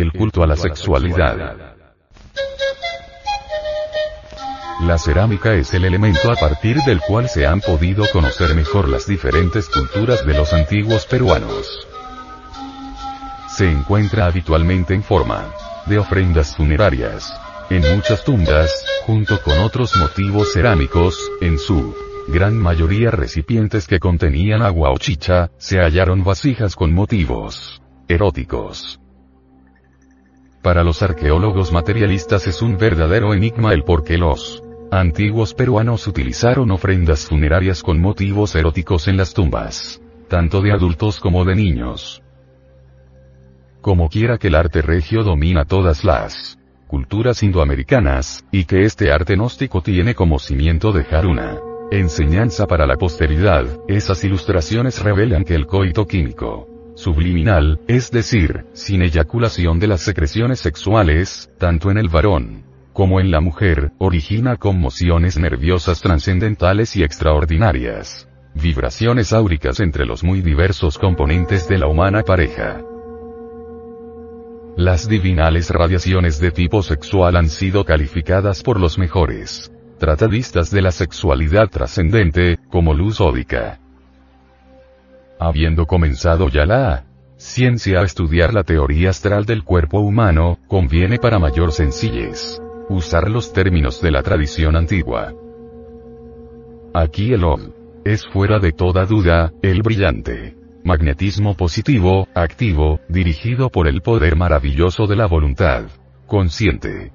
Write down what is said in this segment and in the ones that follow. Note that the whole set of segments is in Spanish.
el culto a la sexualidad. La cerámica es el elemento a partir del cual se han podido conocer mejor las diferentes culturas de los antiguos peruanos. Se encuentra habitualmente en forma de ofrendas funerarias. En muchas tumbas, junto con otros motivos cerámicos, en su gran mayoría recipientes que contenían agua o chicha, se hallaron vasijas con motivos eróticos. Para los arqueólogos materialistas es un verdadero enigma el por qué los antiguos peruanos utilizaron ofrendas funerarias con motivos eróticos en las tumbas, tanto de adultos como de niños. Como quiera que el arte regio domina todas las culturas indoamericanas, y que este arte gnóstico tiene como cimiento dejar una enseñanza para la posteridad, esas ilustraciones revelan que el coito químico subliminal, es decir, sin eyaculación de las secreciones sexuales, tanto en el varón como en la mujer, origina conmociones nerviosas trascendentales y extraordinarias. Vibraciones áuricas entre los muy diversos componentes de la humana pareja. Las divinales radiaciones de tipo sexual han sido calificadas por los mejores tratadistas de la sexualidad trascendente, como luz ódica. Habiendo comenzado ya la ciencia a estudiar la teoría astral del cuerpo humano, conviene para mayor sencillez usar los términos de la tradición antigua. Aquí el OM es fuera de toda duda, el brillante magnetismo positivo, activo, dirigido por el poder maravilloso de la voluntad consciente.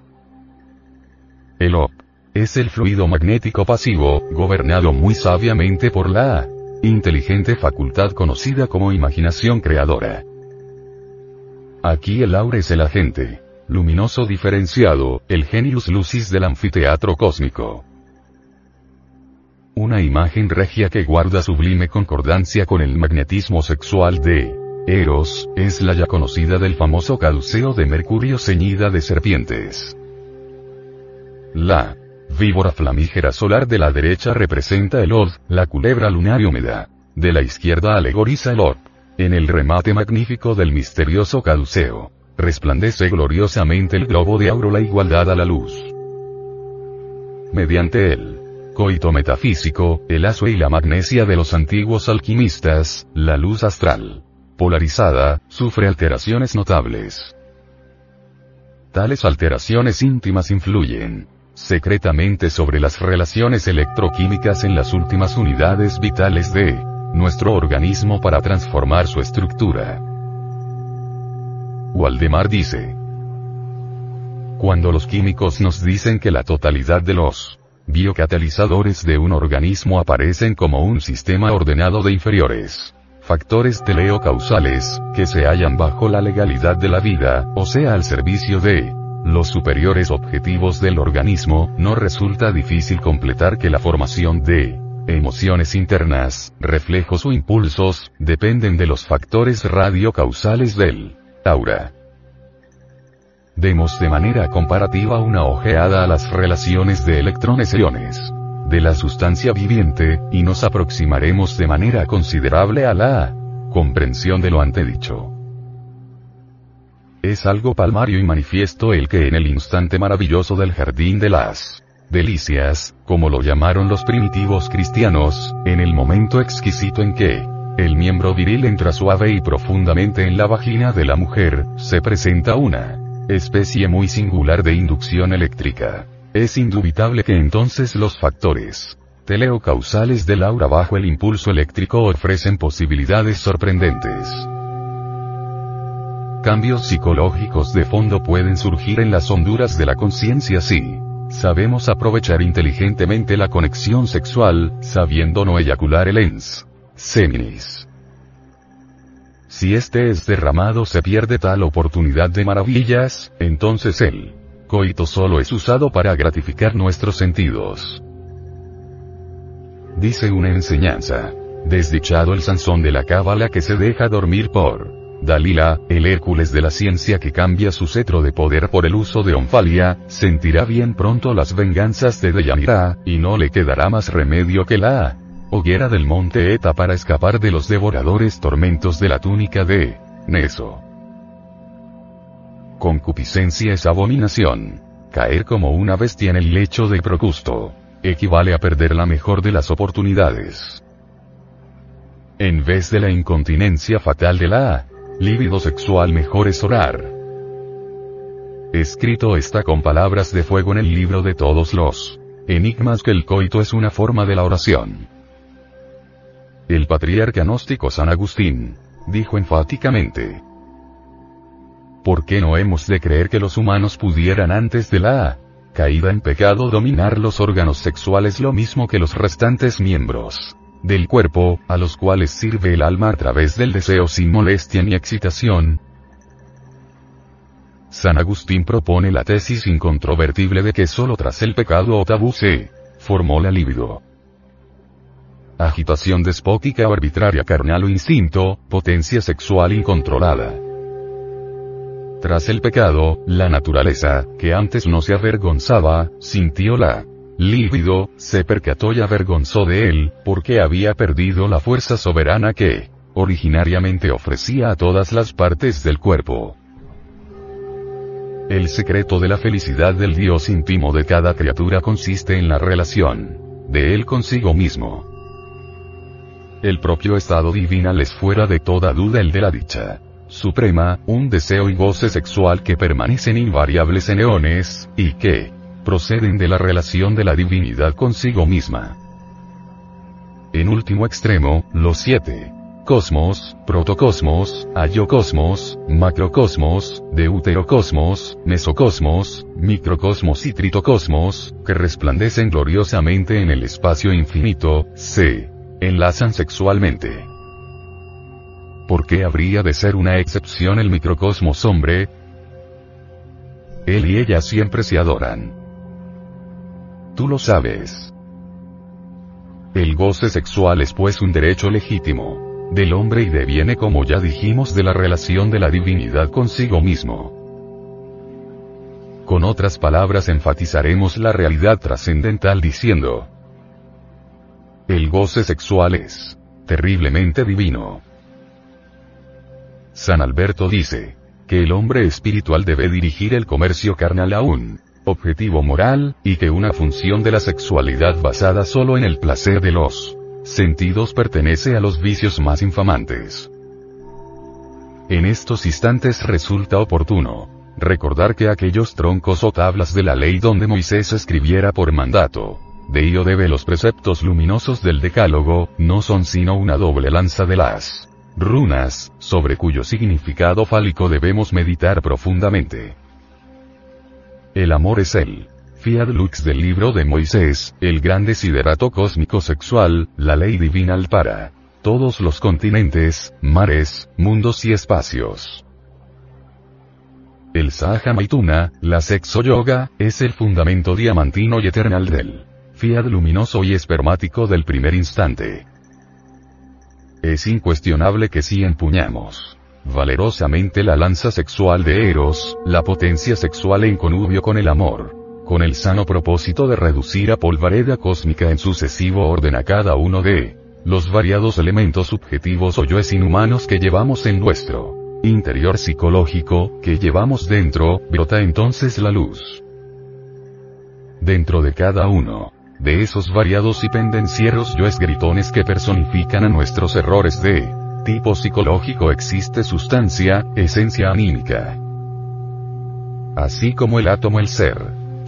El OP es el fluido magnético pasivo, gobernado muy sabiamente por la inteligente facultad conocida como imaginación creadora. Aquí el aura es el agente luminoso diferenciado, el genius lucis del anfiteatro cósmico. Una imagen regia que guarda sublime concordancia con el magnetismo sexual de Eros, es la ya conocida del famoso caduceo de Mercurio ceñida de serpientes. La víbora flamígera solar de la derecha representa el Od, la culebra lunar y húmeda. De la izquierda alegoriza el Orb. En el remate magnífico del misterioso caduceo, resplandece gloriosamente el globo de auro la igualdad a la luz. Mediante el coito metafísico, el aso y la magnesia de los antiguos alquimistas, la luz astral, polarizada, sufre alteraciones notables. Tales alteraciones íntimas influyen, secretamente sobre las relaciones electroquímicas en las últimas unidades vitales de nuestro organismo para transformar su estructura. Waldemar dice, cuando los químicos nos dicen que la totalidad de los biocatalizadores de un organismo aparecen como un sistema ordenado de inferiores factores teleocausales, que se hallan bajo la legalidad de la vida, o sea al servicio de los superiores objetivos del organismo, no resulta difícil completar que la formación de emociones internas, reflejos o impulsos, dependen de los factores radiocausales del aura. Demos de manera comparativa una ojeada a las relaciones de electrones e iones de la sustancia viviente, y nos aproximaremos de manera considerable a la comprensión de lo antedicho. Es algo palmario y manifiesto el que en el instante maravilloso del jardín de las delicias, como lo llamaron los primitivos cristianos, en el momento exquisito en que el miembro viril entra suave y profundamente en la vagina de la mujer, se presenta una especie muy singular de inducción eléctrica. Es indubitable que entonces los factores teleocausales del aura bajo el impulso eléctrico ofrecen posibilidades sorprendentes. Cambios psicológicos de fondo pueden surgir en las honduras de la conciencia si sabemos aprovechar inteligentemente la conexión sexual, sabiendo no eyacular el ens seminis. Si este es derramado se pierde tal oportunidad de maravillas, entonces el coito solo es usado para gratificar nuestros sentidos. Dice una enseñanza. Desdichado el Sansón de la cábala que se deja dormir por Dalila, el Hércules de la ciencia que cambia su cetro de poder por el uso de Onfalia, sentirá bien pronto las venganzas de Deyanira, y no le quedará más remedio que la hoguera del monte Eta para escapar de los devoradores tormentos de la túnica de Neso. Concupiscencia es abominación. Caer como una bestia en el lecho de Procusto. Equivale a perder la mejor de las oportunidades. En vez de la incontinencia fatal de la líbido sexual mejor es orar. Escrito está con palabras de fuego en el libro de todos los enigmas que el coito es una forma de la oración. El patriarca gnóstico San Agustín dijo enfáticamente, ¿Por qué no hemos de creer que los humanos pudieran antes de la caída en pecado dominar los órganos sexuales lo mismo que los restantes miembros del cuerpo, a los cuales sirve el alma a través del deseo sin molestia ni excitación? San Agustín propone la tesis incontrovertible de que solo tras el pecado o tabú se formó la libido. Agitación despótica o arbitraria carnal o instinto, potencia sexual incontrolada. Tras el pecado, la naturaleza, que antes no se avergonzaba, sintió la lívido, se percató y avergonzó de él, porque había perdido la fuerza soberana que, originariamente ofrecía a todas las partes del cuerpo. El secreto de la felicidad del Dios íntimo de cada criatura consiste en la relación de él consigo mismo. El propio estado divinal es fuera de toda duda el de la dicha suprema, un deseo y goce sexual que permanecen invariables en eones, y que proceden de la relación de la divinidad consigo misma. En último extremo, los siete cosmos, protocosmos, ayocosmos, macrocosmos, deuterocosmos, mesocosmos, microcosmos y tritocosmos, que resplandecen gloriosamente en el espacio infinito, se enlazan sexualmente. ¿Por qué habría de ser una excepción el microcosmos hombre? Él y ella siempre se adoran. Tú lo sabes. El goce sexual es pues un derecho legítimo del hombre y deviene como ya dijimos de la relación de la divinidad consigo mismo. Con otras palabras enfatizaremos la realidad trascendental diciendo, el goce sexual es terriblemente divino. San Alberto dice, que el hombre espiritual debe dirigir el comercio carnal a un objetivo moral, y que una función de la sexualidad basada solo en el placer de los sentidos pertenece a los vicios más infamantes. En estos instantes resulta oportuno recordar que aquellos troncos o tablas de la ley donde Moisés escribiera por mandato, de ello debe los preceptos luminosos del Decálogo, no son sino una doble lanza de las runas, sobre cuyo significado fálico debemos meditar profundamente. El amor es el fiat lux del libro de Moisés, el gran desiderato cósmico sexual, la ley divinal para todos los continentes, mares, mundos y espacios. El Sahaja Maituna, la sexo yoga, es el fundamento diamantino y eternal del fiat luminoso y espermático del primer instante. Es incuestionable que si empuñamos valerosamente la lanza sexual de Eros, la potencia sexual en connubio con el amor, con el sano propósito de reducir a polvareda cósmica en sucesivo orden a cada uno de los variados elementos subjetivos o yoes inhumanos que llevamos en nuestro interior psicológico, que llevamos dentro, brota entonces la luz. Dentro de cada uno, de esos variados y pendencieros yoes gritones que personifican a nuestros errores de tipo psicológico existe sustancia, esencia anímica. Así como el átomo el ser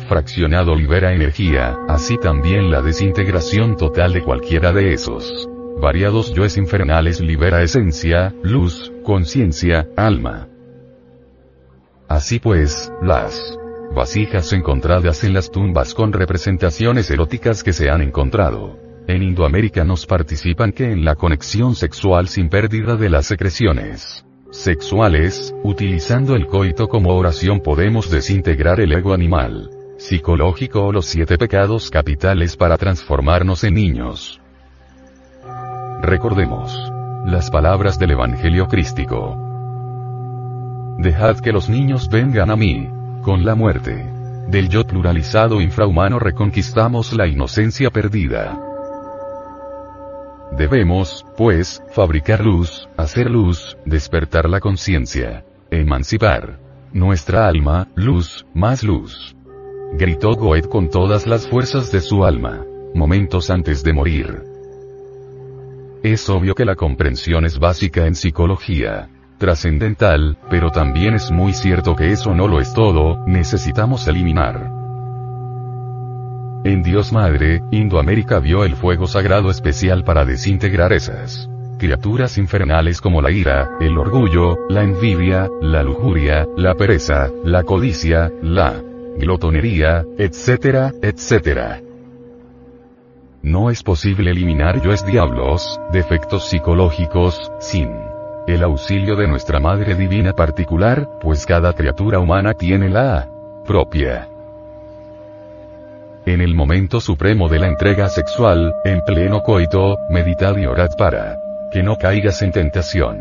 fraccionado libera energía, así también la desintegración total de cualquiera de esos variados yoes infernales libera esencia, luz, conciencia, alma. Así pues, las vasijas encontradas en las tumbas con representaciones eróticas que se han encontrado. En Indoamérica nos participan que en la conexión sexual sin pérdida de las secreciones sexuales, utilizando el coito como oración podemos desintegrar el ego animal, psicológico o los siete pecados capitales para transformarnos en niños. Recordemos las palabras del Evangelio crístico. Dejad que los niños vengan a mí, con la muerte del yo pluralizado infrahumano reconquistamos la inocencia perdida. Debemos, pues, fabricar luz, hacer luz, despertar la conciencia, emancipar nuestra alma, luz, más luz. Gritó Goethe con todas las fuerzas de su alma. Momentos antes de morir. Es obvio que la comprensión es básica en psicología. Trascendental, pero también es muy cierto que eso no lo es todo, necesitamos eliminar. En Dios Madre, Indoamérica vio el fuego sagrado especial para desintegrar esas criaturas infernales como la ira, el orgullo, la envidia, la lujuria, la pereza, la codicia, la glotonería, etcétera, etcétera. No es posible eliminar yoes diablos, defectos psicológicos, sin el auxilio de nuestra Madre Divina particular, pues cada criatura humana tiene la propia. En el momento supremo de la entrega sexual, en pleno coito, meditad y orad para que no caigas en tentación.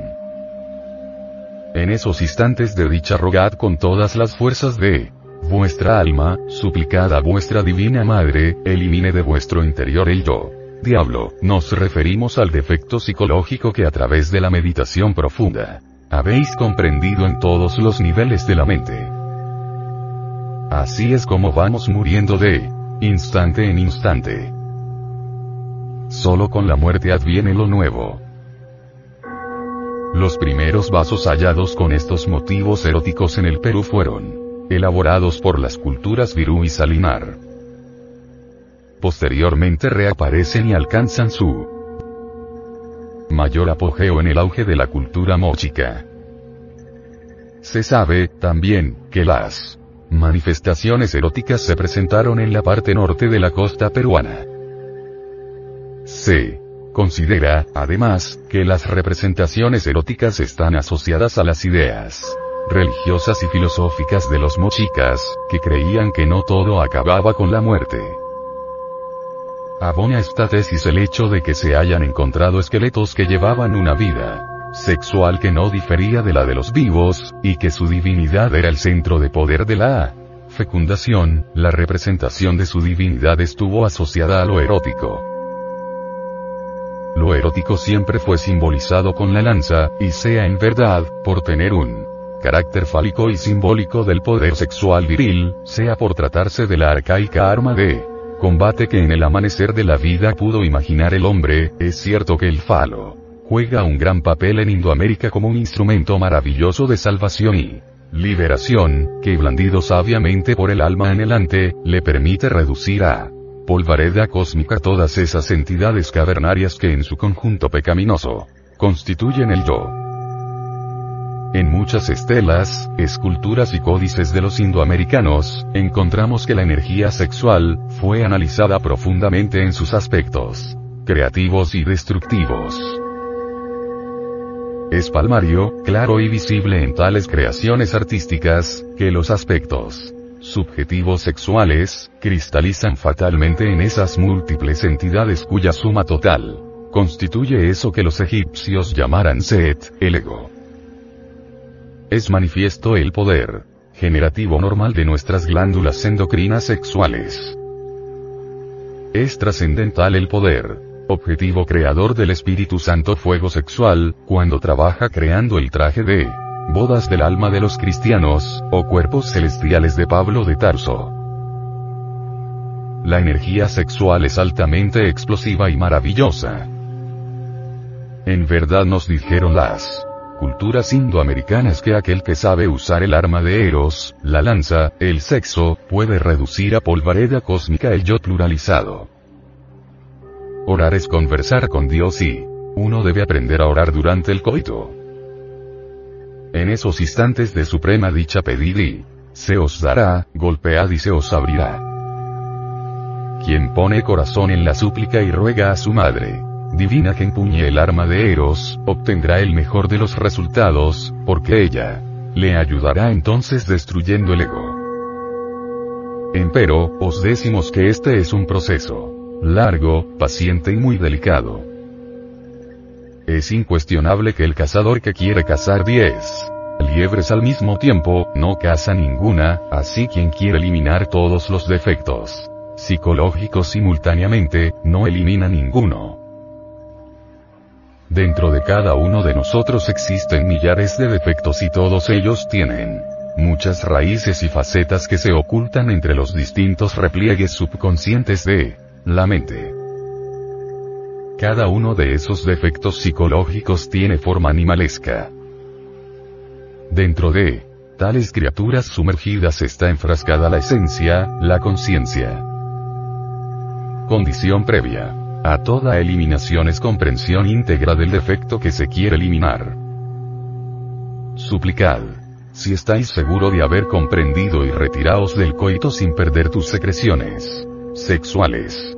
En esos instantes de dicha rogad con todas las fuerzas de vuestra alma, suplicad a vuestra divina madre, elimine de vuestro interior el yo. Diablo, nos referimos al defecto psicológico que a través de la meditación profunda habéis comprendido en todos los niveles de la mente. Así es como vamos muriendo de instante en instante. Solo con la muerte adviene lo nuevo. Los primeros vasos hallados con estos motivos eróticos en el Perú fueron elaborados por las culturas Virú y Salinar. Posteriormente reaparecen y alcanzan su mayor apogeo en el auge de la cultura mochica. Se sabe, también, que las manifestaciones eróticas se presentaron en la parte norte de la costa peruana. Se considera, además, que las representaciones eróticas están asociadas a las ideas religiosas y filosóficas de los mochicas, que creían que no todo acababa con la muerte. Abona esta tesis el hecho de que se hayan encontrado esqueletos que llevaban una vida sexual que no difería de la de los vivos, y que su divinidad era el centro de poder de la fecundación, la representación de su divinidad estuvo asociada a lo erótico. Lo erótico siempre fue simbolizado con la lanza, y sea en verdad, por tener un carácter fálico y simbólico del poder sexual viril, sea por tratarse de la arcaica arma de combate que en el amanecer de la vida pudo imaginar el hombre, es cierto que el falo juega un gran papel en Indoamérica como un instrumento maravilloso de salvación y liberación, que blandido sabiamente por el alma anhelante, le permite reducir a polvareda cósmica todas esas entidades cavernarias que en su conjunto pecaminoso constituyen el yo. En muchas estelas, esculturas y códices de los indoamericanos, encontramos que la energía sexual, fue analizada profundamente en sus aspectos creativos y destructivos. Es palmario, claro y visible en tales creaciones artísticas, que los aspectos subjetivos sexuales, cristalizan fatalmente en esas múltiples entidades cuya suma total constituye eso que los egipcios llamaran Set, el ego es manifiesto el poder generativo normal de nuestras glándulas endocrinas sexuales. Es trascendental el poder objetivo creador del Espíritu Santo fuego sexual, cuando trabaja creando el traje de bodas del alma de los cristianos, o cuerpos celestiales de Pablo de Tarso. La energía sexual es altamente explosiva y maravillosa. En verdad nos dijeron las culturas indoamericanas que aquel que sabe usar el arma de Eros, la lanza, el sexo, puede reducir a polvareda cósmica el yo pluralizado. Orar es conversar con Dios y uno debe aprender a orar durante el coito. En esos instantes de suprema dicha pedid y se os dará, golpead y se os abrirá. Quien pone corazón en la súplica y ruega a su madre, divina que empuñe el arma de Eros, obtendrá el mejor de los resultados, porque ella le ayudará entonces destruyendo el ego. Empero, os decimos que este es un proceso largo, paciente y muy delicado. Es incuestionable que el cazador que quiere cazar 10 liebres al mismo tiempo, no caza ninguna, así quien quiere eliminar todos los defectos psicológicos simultáneamente, no elimina ninguno. Dentro de cada uno de nosotros existen millares de defectos y todos ellos tienen muchas raíces y facetas que se ocultan entre los distintos repliegues subconscientes de la mente. Cada uno de esos defectos psicológicos tiene forma animalesca. Dentro de tales criaturas sumergidas está enfrascada la esencia, la conciencia. Condición previa. A toda eliminación es comprensión íntegra del defecto que se quiere eliminar. Suplicad. Si estáis seguro de haber comprendido y retiraos del coito sin perder tus secreciones sexuales.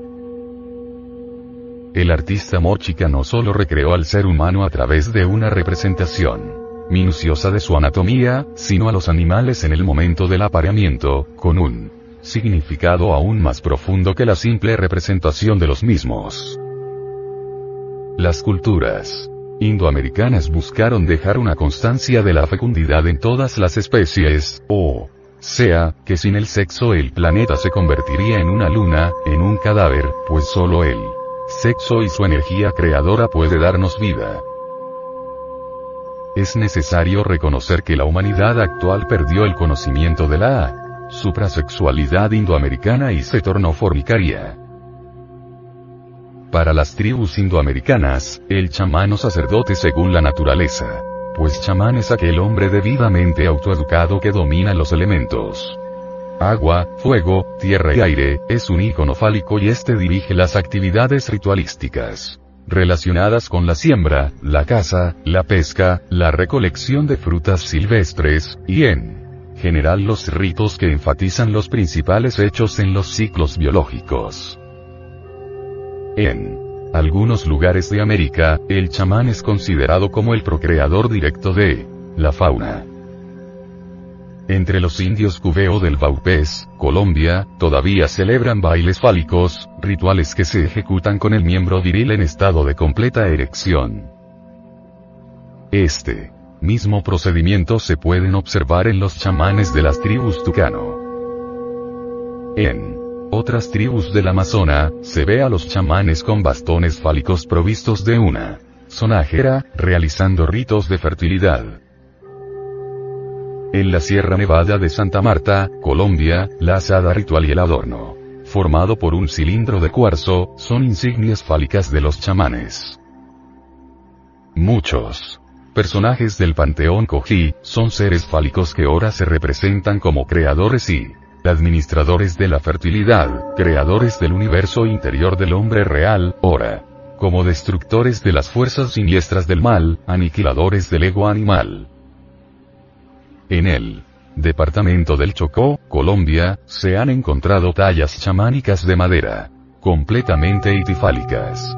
El artista Mochica no solo recreó al ser humano a través de una representación minuciosa de su anatomía, sino a los animales en el momento del apareamiento, con un significado aún más profundo que la simple representación de los mismos. Las culturas indoamericanas buscaron dejar una constancia de la fecundidad en todas las especies, o sea, que sin el sexo el planeta se convertiría en una luna, en un cadáver, pues solo el sexo y su energía creadora puede darnos vida. Es necesario reconocer que la humanidad actual perdió el conocimiento de la suprasexualidad indoamericana y se tornó formicaria. Para las tribus indoamericanas, el chamán o sacerdote según la naturaleza. Pues chamán es aquel hombre debidamente autoeducado que domina los elementos. Agua, fuego, tierra y aire, es un ícono fálico y este dirige las actividades ritualísticas relacionadas con la siembra, la caza, la pesca, la recolección de frutas silvestres, y en general los ritos que enfatizan los principales hechos en los ciclos biológicos. En algunos lugares de América, el chamán es considerado como el procreador directo de la fauna. Entre los indios cubeo del Baupés, Colombia, todavía celebran bailes fálicos, rituales que se ejecutan con el miembro viril en estado de completa erección. Este mismo procedimiento se pueden observar en los chamanes de las tribus tucano. En otras tribus del Amazona, se ve a los chamanes con bastones fálicos provistos de una sonajera, realizando ritos de fertilidad. En la Sierra Nevada de Santa Marta, Colombia, la asada ritual y el adorno, formado por un cilindro de cuarzo, son insignias fálicas de los chamanes. Muchos personajes del panteón Koji, son seres fálicos que ahora se representan como creadores y administradores de la fertilidad, creadores del universo interior del hombre real, ora, como destructores de las fuerzas siniestras del mal, aniquiladores del ego animal. En el departamento del Chocó, Colombia, se han encontrado tallas chamánicas de madera, completamente itifálicas.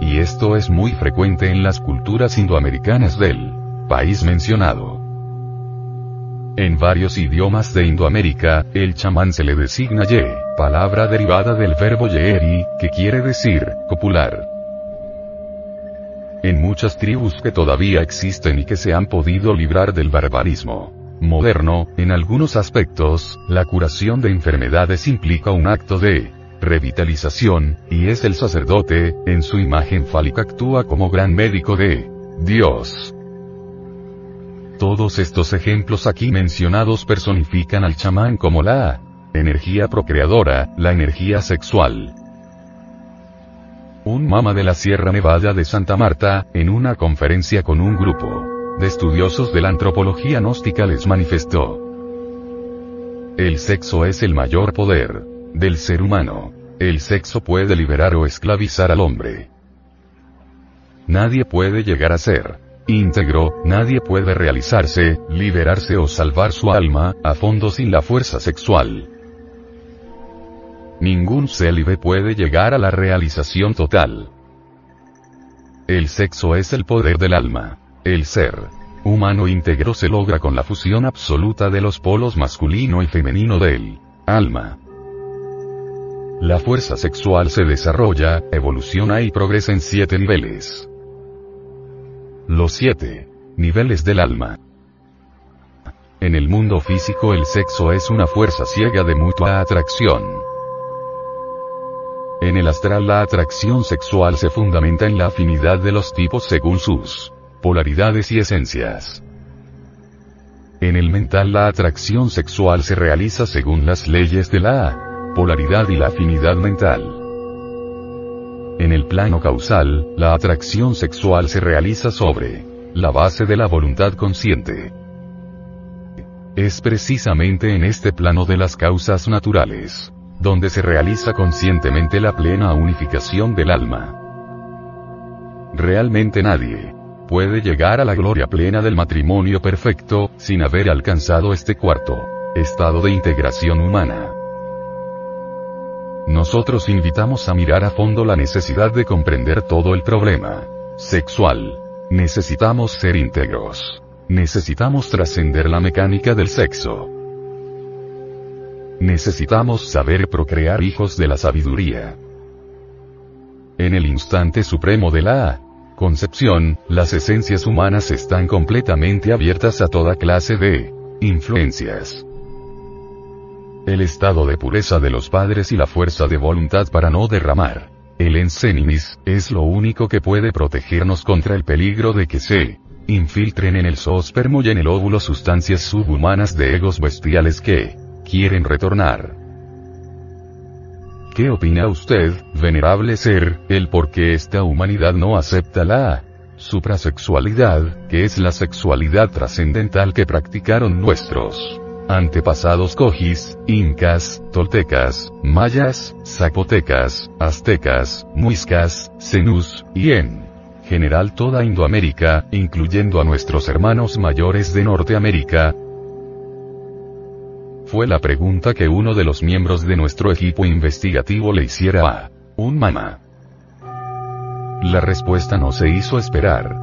Y esto es muy frecuente en las culturas indoamericanas del país mencionado. En varios idiomas de Indoamérica, el chamán se le designa ye, palabra derivada del verbo yeeri, que quiere decir, copular. En muchas tribus que todavía existen y que se han podido librar del barbarismo moderno, en algunos aspectos, la curación de enfermedades implica un acto de revitalización, y es el sacerdote, en su imagen fálica actúa como gran médico de Dios. Todos estos ejemplos aquí mencionados personifican al chamán como la energía procreadora, la energía sexual. Un mama de la Sierra Nevada de Santa Marta, en una conferencia con un grupo de estudiosos de la antropología gnóstica les manifestó. El sexo es el mayor poder del ser humano. El sexo puede liberar o esclavizar al hombre. Nadie puede llegar a ser íntegro, nadie puede realizarse, liberarse o salvar su alma, a fondo sin la fuerza sexual. Ningún célibe puede llegar a la realización total. El sexo es el poder del alma. El ser humano íntegro se logra con la fusión absoluta de los polos masculino y femenino del alma. La fuerza sexual se desarrolla, evoluciona y progresa en siete niveles. Los siete niveles del alma. En el mundo físico el sexo es una fuerza ciega de mutua atracción. En el astral la atracción sexual se fundamenta en la afinidad de los tipos según sus polaridades y esencias. En el mental la atracción sexual se realiza según las leyes de la polaridad y la afinidad mental. En el plano causal, la atracción sexual se realiza sobre la base de la voluntad consciente. Es precisamente en este plano de las causas naturales, donde se realiza conscientemente la plena unificación del alma. Realmente nadie puede llegar a la gloria plena del matrimonio perfecto, sin haber alcanzado este cuarto estado de integración humana. Nosotros invitamos a mirar a fondo la necesidad de comprender todo el problema sexual. Necesitamos ser íntegros. Necesitamos trascender la mecánica del sexo. Necesitamos saber procrear hijos de la sabiduría. En el instante supremo de la concepción, las esencias humanas están completamente abiertas a toda clase de influencias. El estado de pureza de los padres y la fuerza de voluntad para no derramar el enseninis, es lo único que puede protegernos contra el peligro de que se infiltren en el zoospermo y en el óvulo sustancias subhumanas de egos bestiales que quieren retornar. ¿Qué opina usted, venerable ser, el por qué esta humanidad no acepta la suprasexualidad, que es la sexualidad trascendental que practicaron nuestros antepasados cojis, incas, toltecas, mayas, zapotecas, aztecas, muiscas, cenús, y en general toda Indoamérica, incluyendo a nuestros hermanos mayores de Norteamérica, fue la pregunta que uno de los miembros de nuestro equipo investigativo le hiciera a un mamá. La respuesta no se hizo esperar.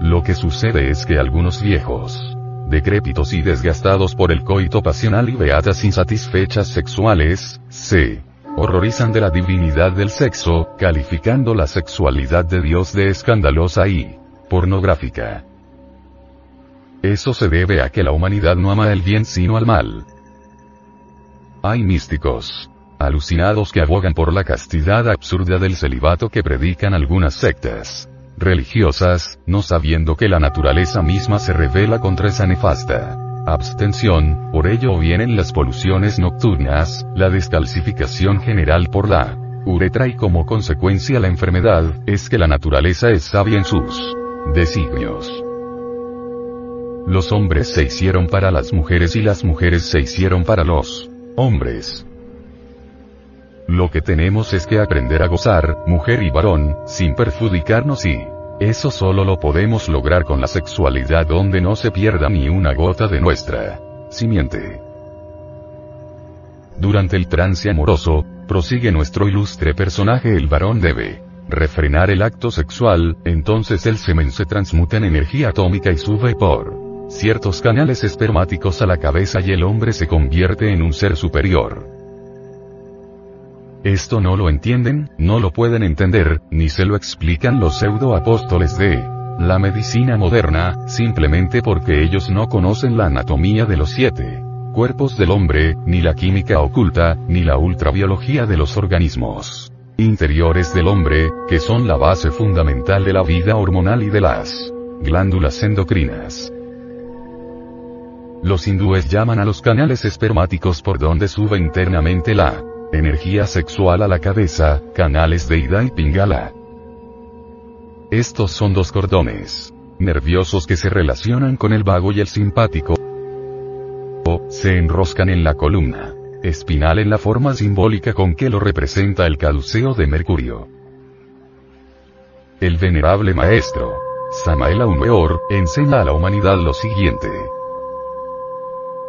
Lo que sucede es que algunos viejos, decrépitos y desgastados por el coito pasional y beatas insatisfechas sexuales, se horrorizan de la divinidad del sexo, calificando la sexualidad de Dios de escandalosa y pornográfica. Eso se debe a que la humanidad no ama el bien sino al mal. Hay místicos, alucinados que abogan por la castidad absurda del celibato que predican algunas sectas religiosas, no sabiendo que la naturaleza misma se revela contra esa nefasta abstención, por ello vienen las poluciones nocturnas, la descalcificación general por la uretra y como consecuencia la enfermedad, es que la naturaleza es sabia en sus designios. Los hombres se hicieron para las mujeres y las mujeres se hicieron para los hombres. Lo que tenemos es que aprender a gozar, mujer y varón, sin perjudicarnos y eso solo lo podemos lograr con la sexualidad donde no se pierda ni una gota de nuestra simiente. Durante el trance amoroso, prosigue nuestro ilustre personaje el varón debe refrenar el acto sexual, entonces el semen se transmuta en energía atómica y sube por ciertos canales espermáticos a la cabeza y el hombre se convierte en un ser superior. Esto no lo entienden, no lo pueden entender, ni se lo explican los pseudo apóstoles de la medicina moderna, simplemente porque ellos no conocen la anatomía de los siete cuerpos del hombre, ni la química oculta, ni la ultrabiología de los organismos interiores del hombre, que son la base fundamental de la vida hormonal y de las glándulas endocrinas. Los hindúes llaman a los canales espermáticos por donde sube internamente la energía sexual a la cabeza, canales de Ida y Pingala. Estos son dos cordones nerviosos que se relacionan con el vago y el simpático. Se enroscan en la columna espinal en la forma simbólica con que lo representa el caduceo de Mercurio. El venerable maestro, Samael Aumeor, enseña a la humanidad lo siguiente.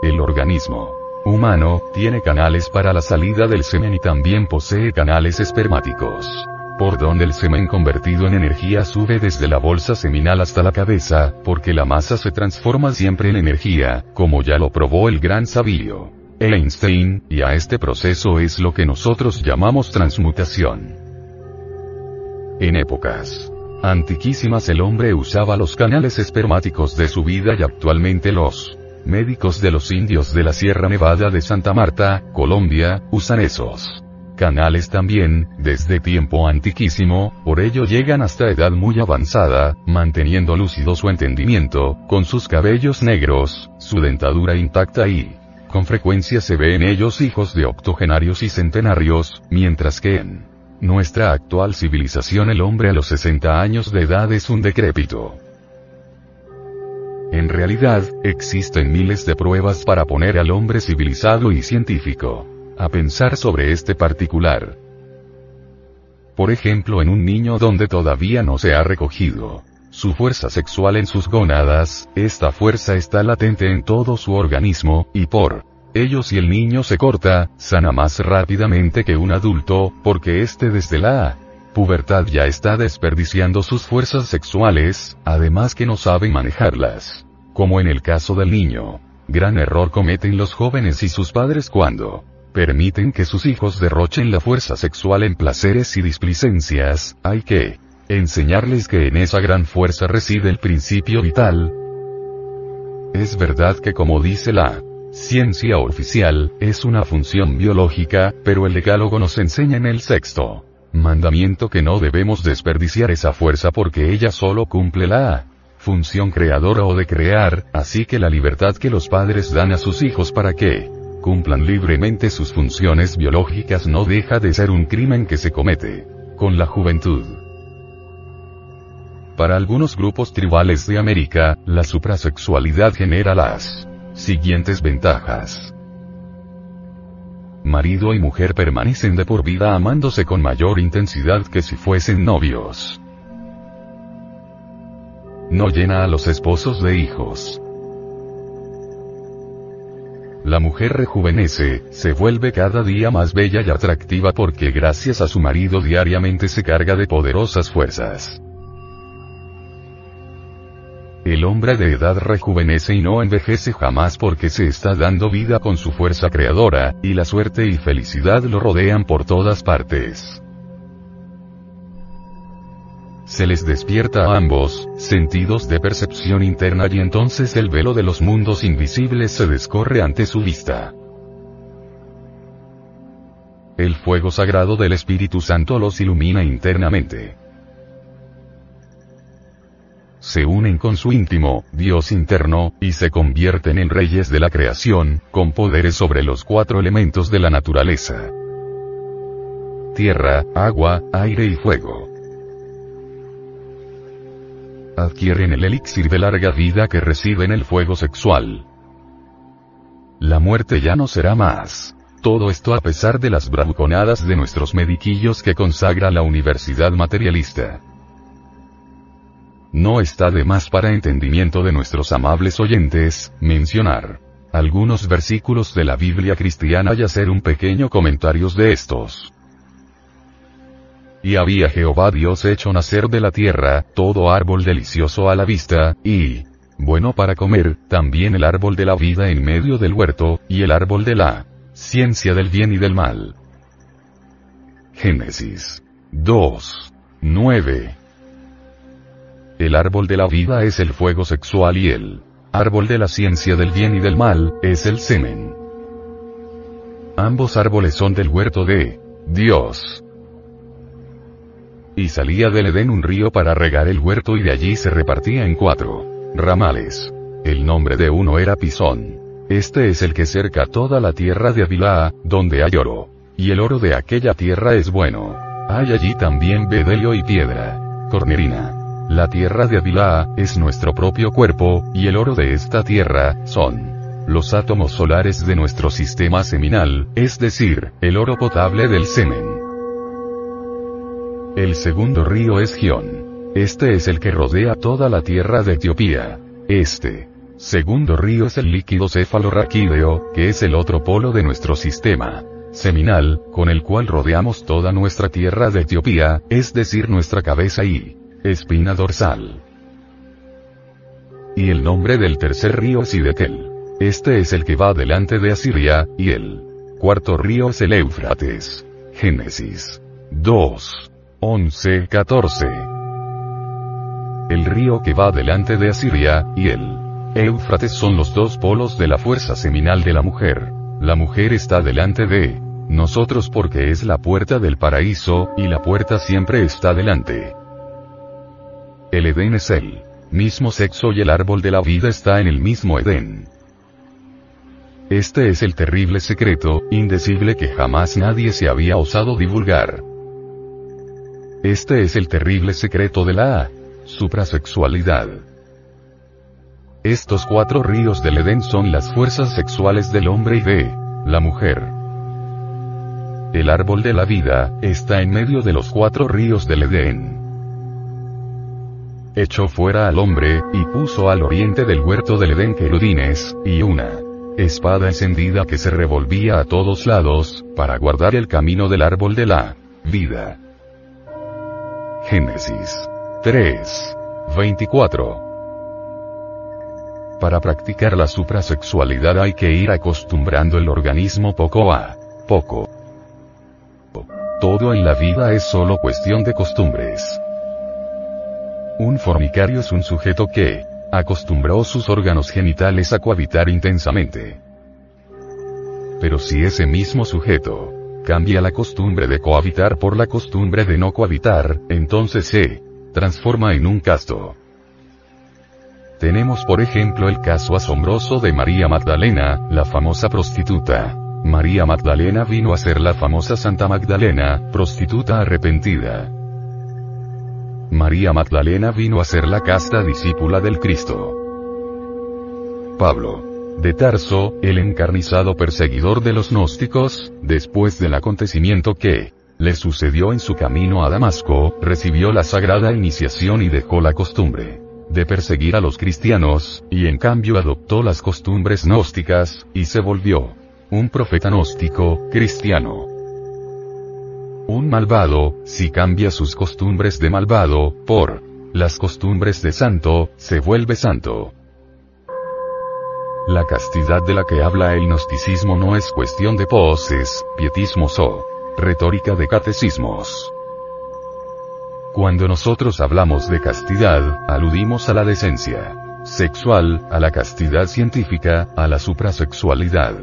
El organismo humano tiene canales para la salida del semen y también posee canales espermáticos. Por donde el semen convertido en energía sube desde la bolsa seminal hasta la cabeza, porque la masa se transforma siempre en energía, como ya lo probó el gran sabio Einstein, y a este proceso es lo que nosotros llamamos transmutación. En épocas antiquísimas el hombre usaba los canales espermáticos de su vida y actualmente los médicos de los indios de la Sierra Nevada de Santa Marta, Colombia, usan esos canales también, desde tiempo antiquísimo, por ello llegan hasta edad muy avanzada, manteniendo lúcido su entendimiento, con sus cabellos negros, su dentadura intacta y, con frecuencia se ve en ellos hijos de octogenarios y centenarios, mientras que en nuestra actual civilización el hombre a los 60 años de edad es un decrépito. En realidad, existen miles de pruebas para poner al hombre civilizado y científico a pensar sobre este particular. Por ejemplo, en un niño donde todavía no se ha recogido su fuerza sexual en sus gónadas, esta fuerza está latente en todo su organismo, y por ello si el niño se corta, sana más rápidamente que un adulto, porque éste desde la pubertad ya está desperdiciando sus fuerzas sexuales, además que no sabe manejarlas. Como en el caso del niño. Gran error cometen los jóvenes y sus padres cuando permiten que sus hijos derrochen la fuerza sexual en placeres y displicencias, hay que enseñarles que en esa gran fuerza reside el principio vital. Es verdad que como dice la ciencia oficial, es una función biológica, pero el decálogo nos enseña en el sexto mandamiento que no debemos desperdiciar esa fuerza porque ella solo cumple la función creadora o de crear, así que la libertad que los padres dan a sus hijos para que cumplan libremente sus funciones biológicas no deja de ser un crimen que se comete con la juventud. Para algunos grupos tribales de América, la suprasexualidad genera las siguientes ventajas. Marido y mujer permanecen de por vida amándose con mayor intensidad que si fuesen novios. No llena a los esposos de hijos. La mujer rejuvenece, se vuelve cada día más bella y atractiva porque gracias a su marido diariamente se carga de poderosas fuerzas. El hombre de edad rejuvenece y no envejece jamás porque se está dando vida con su fuerza creadora, y la suerte y felicidad lo rodean por todas partes. Se les despierta a ambos, sentidos de percepción interna y entonces el velo de los mundos invisibles se descorre ante su vista. El fuego sagrado del Espíritu Santo los ilumina internamente se unen con su íntimo, Dios interno, y se convierten en reyes de la creación, con poderes sobre los cuatro elementos de la naturaleza. Tierra, agua, aire y fuego. Adquieren el elixir de larga vida que reciben el fuego sexual. La muerte ya no será más. Todo esto a pesar de las bravuconadas de nuestros mediquillos que consagra la universidad materialista. No está de más para entendimiento de nuestros amables oyentes, mencionar algunos versículos de la Biblia cristiana y hacer un pequeño comentario de estos. Y había Jehová Dios hecho nacer de la tierra, todo árbol delicioso a la vista, y bueno para comer, también el árbol de la vida en medio del huerto, y el árbol de la ciencia del bien y del mal. Génesis 2. 9. El árbol de la vida es el fuego sexual y el árbol de la ciencia del bien y del mal, es el semen. Ambos árboles son del huerto de Dios. Y salía del Edén un río para regar el huerto y de allí se repartía en cuatro ramales. El nombre de uno era Pisón. Este es el que cerca toda la tierra de Avilá, donde hay oro. Y el oro de aquella tierra es bueno. Hay allí también bedelio y piedra. Cornerina. La tierra de Avilá, es nuestro propio cuerpo, y el oro de esta tierra, son los átomos solares de nuestro sistema seminal, es decir, el oro potable del semen. El segundo río es Gion. Este es el que rodea toda la tierra de Etiopía. Este segundo río es el líquido cefalorraquídeo, que es el otro polo de nuestro sistema seminal, con el cual rodeamos toda nuestra tierra de Etiopía, es decir, nuestra cabeza y espina dorsal. Y el nombre del tercer río es Idekel. Este es el que va delante de Asiria, y el cuarto río es el Éufrates. Génesis 2. 11, 14. El río que va delante de Asiria, y el Éufrates son los dos polos de la fuerza seminal de la mujer. La mujer está delante de nosotros porque es la puerta del paraíso, y la puerta siempre está delante. El Edén es el mismo sexo y el árbol de la vida está en el mismo Edén. Este es el terrible secreto, indecible que jamás nadie se había osado divulgar. Este es el terrible secreto de la suprasexualidad. Estos cuatro ríos del Edén son las fuerzas sexuales del hombre y de la mujer. El árbol de la vida está en medio de los cuatro ríos del Edén. Echó fuera al hombre, y puso al oriente del huerto del Edén querubines, y una espada encendida que se revolvía a todos lados, para guardar el camino del árbol de la vida. Génesis 3. 24. Para practicar la suprasexualidad hay que ir acostumbrando el organismo poco a poco. Todo en la vida es solo cuestión de costumbres. Un fornicario es un sujeto que acostumbró sus órganos genitales a cohabitar intensamente. Pero si ese mismo sujeto cambia la costumbre de cohabitar por la costumbre de no cohabitar, entonces se transforma en un casto. Tenemos por ejemplo el caso asombroso de María Magdalena, la famosa prostituta. María Magdalena vino a ser la famosa Santa Magdalena, prostituta arrepentida. María Magdalena vino a ser la casta discípula del Cristo. Pablo. De Tarso, el encarnizado perseguidor de los gnósticos, después del acontecimiento que le sucedió en su camino a Damasco, recibió la sagrada iniciación y dejó la costumbre de perseguir a los cristianos, y en cambio adoptó las costumbres gnósticas, y se volvió un profeta gnóstico, cristiano. Un malvado, si cambia sus costumbres de malvado, por las costumbres de santo, se vuelve santo. La castidad de la que habla el gnosticismo no es cuestión de poses, pietismos o retórica de catecismos. Cuando nosotros hablamos de castidad, aludimos a la decencia sexual, a la castidad científica, a la suprasexualidad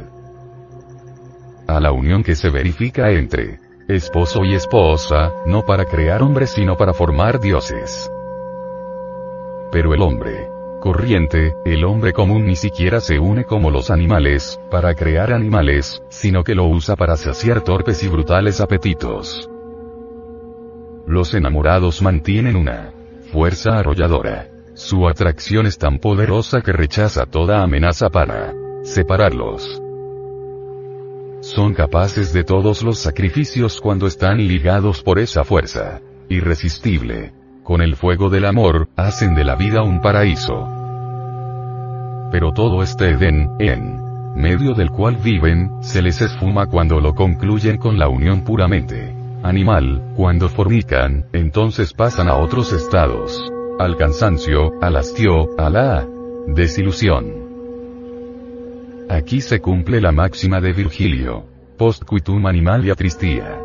a la unión que se verifica entre esposo y esposa, no para crear hombres sino para formar dioses. Pero el hombre corriente, el hombre común ni siquiera se une como los animales, para crear animales, sino que lo usa para saciar torpes y brutales apetitos. Los enamorados mantienen una fuerza arrolladora. Su atracción es tan poderosa que rechaza toda amenaza para separarlos son capaces de todos los sacrificios cuando están ligados por esa fuerza irresistible. Con el fuego del amor, hacen de la vida un paraíso. Pero todo este Edén, en medio del cual viven, se les esfuma cuando lo concluyen con la unión puramente animal, cuando fornican, entonces pasan a otros estados. Al cansancio, al hastio, a la desilusión. Aquí se cumple la máxima de Virgilio. Postquitum animalia tristia.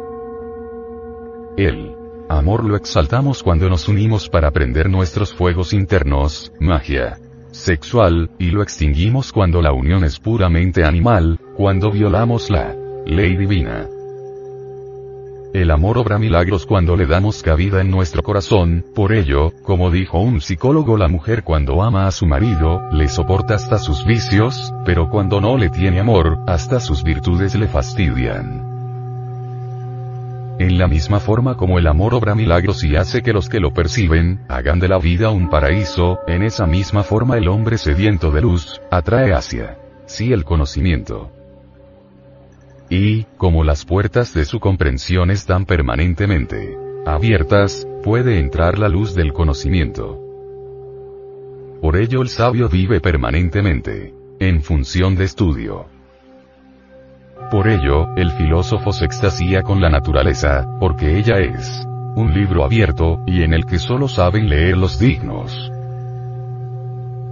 El amor lo exaltamos cuando nos unimos para prender nuestros fuegos internos, magia sexual, y lo extinguimos cuando la unión es puramente animal, cuando violamos la ley divina. El amor obra milagros cuando le damos cabida en nuestro corazón, por ello, como dijo un psicólogo, la mujer cuando ama a su marido, le soporta hasta sus vicios, pero cuando no le tiene amor, hasta sus virtudes le fastidian. En la misma forma como el amor obra milagros y hace que los que lo perciben, hagan de la vida un paraíso, en esa misma forma el hombre sediento de luz, atrae hacia sí el conocimiento. Y, como las puertas de su comprensión están permanentemente abiertas, puede entrar la luz del conocimiento. Por ello el sabio vive permanentemente en función de estudio. Por ello, el filósofo se extasía con la naturaleza, porque ella es un libro abierto, y en el que solo saben leer los dignos.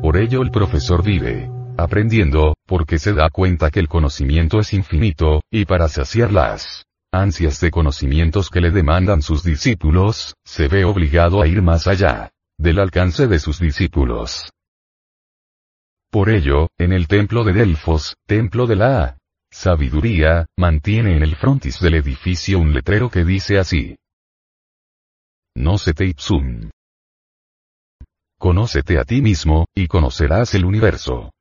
Por ello el profesor vive aprendiendo, porque se da cuenta que el conocimiento es infinito, y para saciar las ansias de conocimientos que le demandan sus discípulos, se ve obligado a ir más allá del alcance de sus discípulos. Por ello, en el templo de Delfos, templo de la sabiduría, mantiene en el frontis del edificio un letrero que dice así. No se te ipsum. Conócete a ti mismo, y conocerás el universo.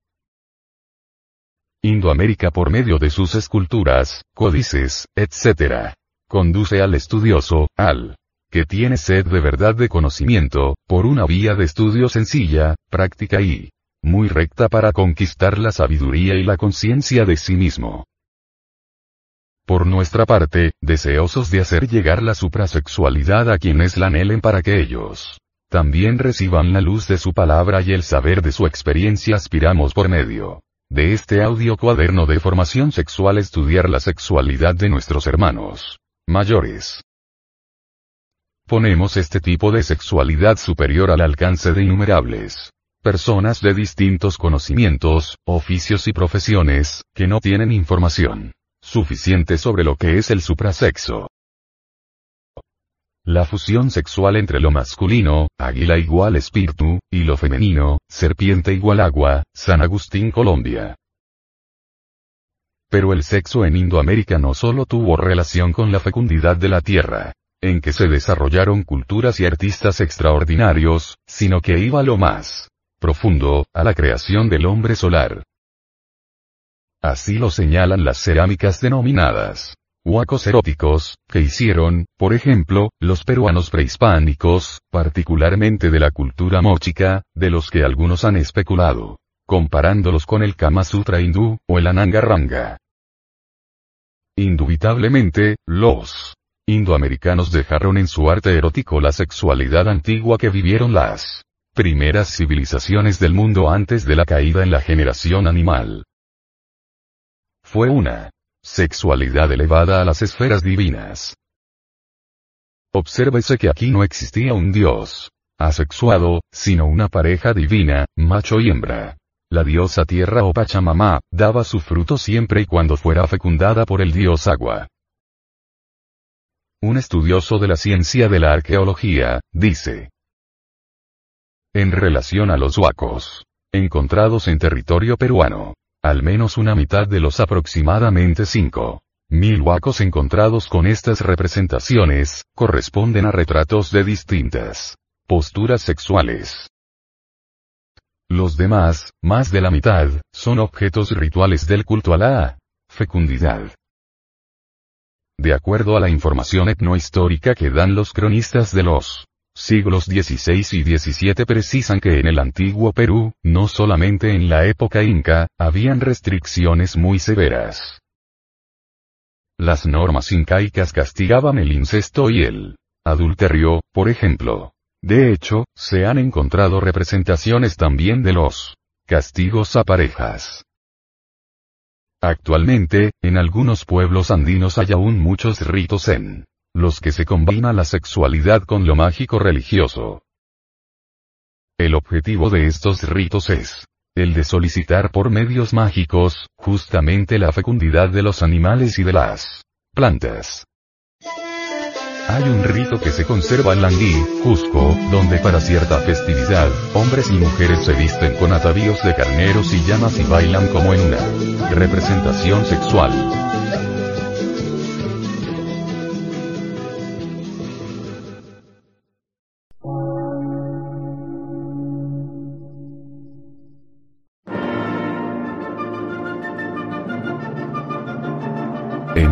Indoamérica por medio de sus esculturas, códices, etc. Conduce al estudioso, al que tiene sed de verdad de conocimiento, por una vía de estudio sencilla, práctica y muy recta para conquistar la sabiduría y la conciencia de sí mismo. Por nuestra parte, deseosos de hacer llegar la suprasexualidad a quienes la anhelen para que ellos también reciban la luz de su palabra y el saber de su experiencia aspiramos por medio de este audio cuaderno de formación sexual estudiar la sexualidad de nuestros hermanos mayores. Ponemos este tipo de sexualidad superior al alcance de innumerables personas de distintos conocimientos, oficios y profesiones, que no tienen información suficiente sobre lo que es el suprasexo. La fusión sexual entre lo masculino, águila igual espíritu, y lo femenino, serpiente igual agua, San Agustín Colombia. Pero el sexo en Indoamérica no solo tuvo relación con la fecundidad de la tierra, en que se desarrollaron culturas y artistas extraordinarios, sino que iba lo más profundo, a la creación del hombre solar. Así lo señalan las cerámicas denominadas huacos eróticos, que hicieron, por ejemplo, los peruanos prehispánicos, particularmente de la cultura mochica, de los que algunos han especulado, comparándolos con el Kama Sutra hindú, o el Ananga Ranga. Indubitablemente, los indoamericanos dejaron en su arte erótico la sexualidad antigua que vivieron las primeras civilizaciones del mundo antes de la caída en la generación animal. Fue una Sexualidad elevada a las esferas divinas. Obsérvese que aquí no existía un dios asexuado, sino una pareja divina, macho y hembra. La diosa tierra o Pachamama, daba su fruto siempre y cuando fuera fecundada por el dios agua. Un estudioso de la ciencia de la arqueología, dice. En relación a los huacos, encontrados en territorio peruano, al menos una mitad de los aproximadamente 5 mil huacos encontrados con estas representaciones, corresponden a retratos de distintas posturas sexuales. Los demás, más de la mitad, son objetos rituales del culto a la fecundidad. De acuerdo a la información etnohistórica que dan los cronistas de los siglos XVI y XVII precisan que en el antiguo Perú, no solamente en la época inca, habían restricciones muy severas. Las normas incaicas castigaban el incesto y el adulterio, por ejemplo. De hecho, se han encontrado representaciones también de los castigos a parejas. Actualmente, en algunos pueblos andinos hay aún muchos ritos en los que se combina la sexualidad con lo mágico religioso. El objetivo de estos ritos es el de solicitar por medios mágicos, justamente la fecundidad de los animales y de las plantas. Hay un rito que se conserva en Langui, Cusco, donde para cierta festividad, hombres y mujeres se visten con atavíos de carneros y llamas y bailan como en una representación sexual.